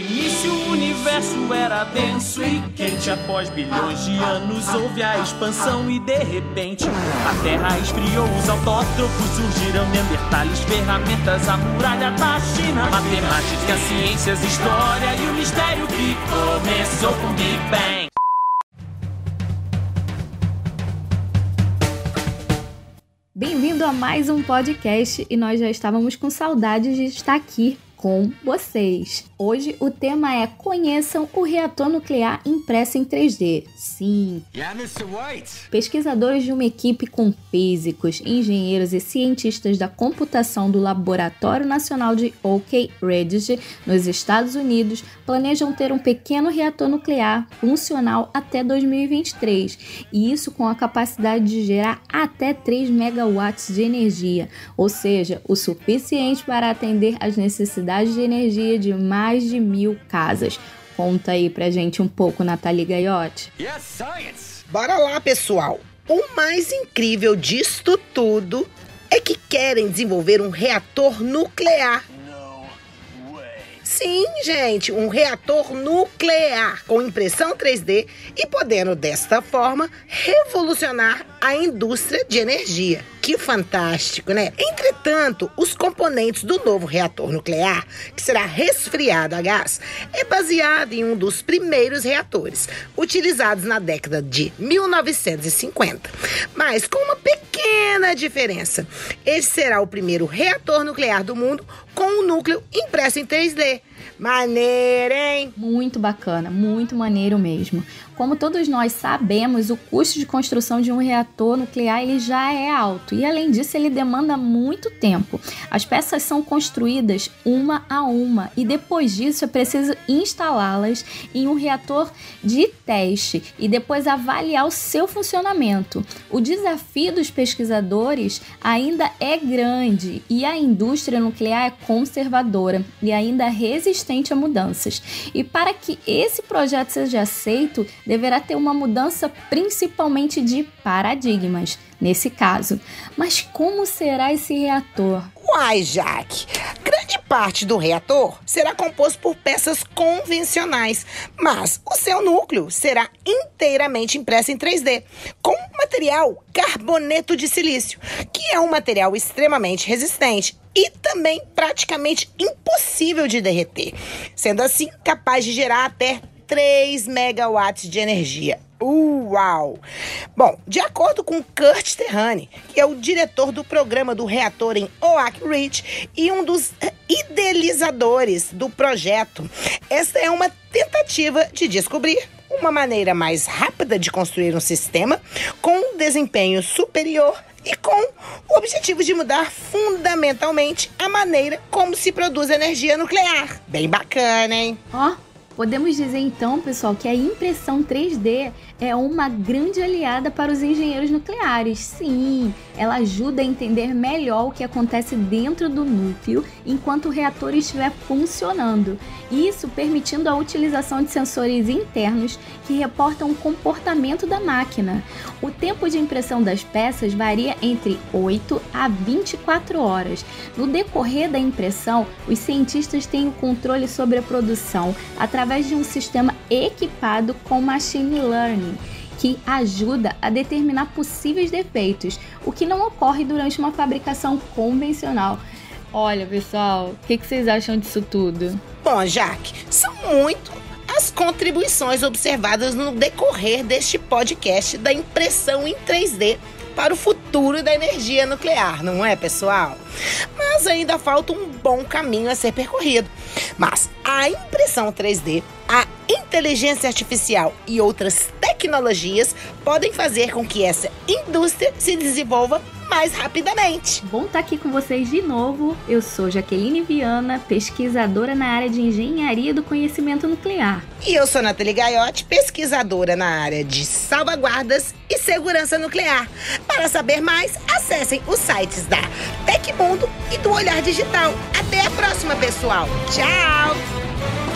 início o universo era denso e quente. Após bilhões de anos houve a expansão e de repente a Terra esfriou. Os autótropos surgiram, neandertales, ferramentas, a muralha da China. Matemática, ciências, história e o mistério que começou com Big Bang. Bem-vindo a mais um podcast e nós já estávamos com saudades de estar aqui com vocês. Hoje o tema é Conheçam o reator nuclear impresso em 3D. Sim. Yeah, Pesquisadores de uma equipe com físicos, engenheiros e cientistas da computação do Laboratório Nacional de Oak Ridge, nos Estados Unidos, planejam ter um pequeno reator nuclear funcional até 2023, e isso com a capacidade de gerar até 3 megawatts de energia, ou seja, o suficiente para atender às necessidades de energia de mais mais de mil casas. Conta aí pra gente um pouco, Nathalie Gaiotti. Yes, Bora lá, pessoal! O mais incrível disto tudo é que querem desenvolver um reator nuclear Sim, gente, um reator nuclear com impressão 3D e podendo desta forma revolucionar a indústria de energia. Que fantástico, né? Entretanto, os componentes do novo reator nuclear, que será resfriado a gás, é baseado em um dos primeiros reatores, utilizados na década de 1950. Mas com uma pequena diferença. Esse será o primeiro reator nuclear do mundo com um núcleo impresso em 3D. Maneiro, hein? Muito bacana, muito maneiro mesmo. Como todos nós sabemos, o custo de construção de um reator nuclear ele já é alto e além disso ele demanda muito tempo. As peças são construídas uma a uma e depois disso é preciso instalá-las em um reator de teste e depois avaliar o seu funcionamento. O desafio dos pesquisadores ainda é grande e a indústria nuclear é conservadora e ainda a mudanças. E para que esse projeto seja aceito, deverá ter uma mudança principalmente de paradigmas, nesse caso. Mas como será esse reator? Uai, Jaque, grande parte do reator será composto por peças convencionais, mas o seu núcleo será inteiramente impresso em 3D, com material carboneto de silício, que é um material extremamente resistente e também praticamente impossível de derreter, sendo assim capaz de gerar até 3 megawatts de energia. Uau! Bom, de acordo com Kurt Terrani, que é o diretor do programa do reator em Oak Ridge e um dos idealizadores do projeto, esta é uma tentativa de descobrir uma maneira mais rápida de construir um sistema com um desempenho superior e com o objetivo de mudar fundamentalmente a maneira como se produz energia nuclear. Bem bacana, hein? Ó, oh Podemos dizer então, pessoal, que a impressão 3D é uma grande aliada para os engenheiros nucleares. Sim, ela ajuda a entender melhor o que acontece dentro do núcleo enquanto o reator estiver funcionando. Isso permitindo a utilização de sensores internos que reportam o comportamento da máquina. O tempo de impressão das peças varia entre 8 a 24 horas. No decorrer da impressão, os cientistas têm o controle sobre a produção através através de um sistema equipado com machine learning que ajuda a determinar possíveis defeitos, o que não ocorre durante uma fabricação convencional. Olha, pessoal, o que, que vocês acham disso tudo? Bom, Jaque, são muito as contribuições observadas no decorrer deste podcast da impressão em 3D para o futuro da energia nuclear, não é, pessoal? Mas ainda falta um bom caminho a ser percorrido. Mas a impressão 3D, a inteligência artificial e outras tecnologias podem fazer com que essa indústria se desenvolva mais rapidamente. Bom estar tá aqui com vocês de novo. Eu sou Jaqueline Viana, pesquisadora na área de engenharia do conhecimento nuclear. E eu sou Nathalie Gaiotti, pesquisadora na área de salvaguardas e segurança nuclear. Para saber mais, acessem os sites da Tecmundo e do Olhar Digital. Até a próxima, pessoal. Tchau!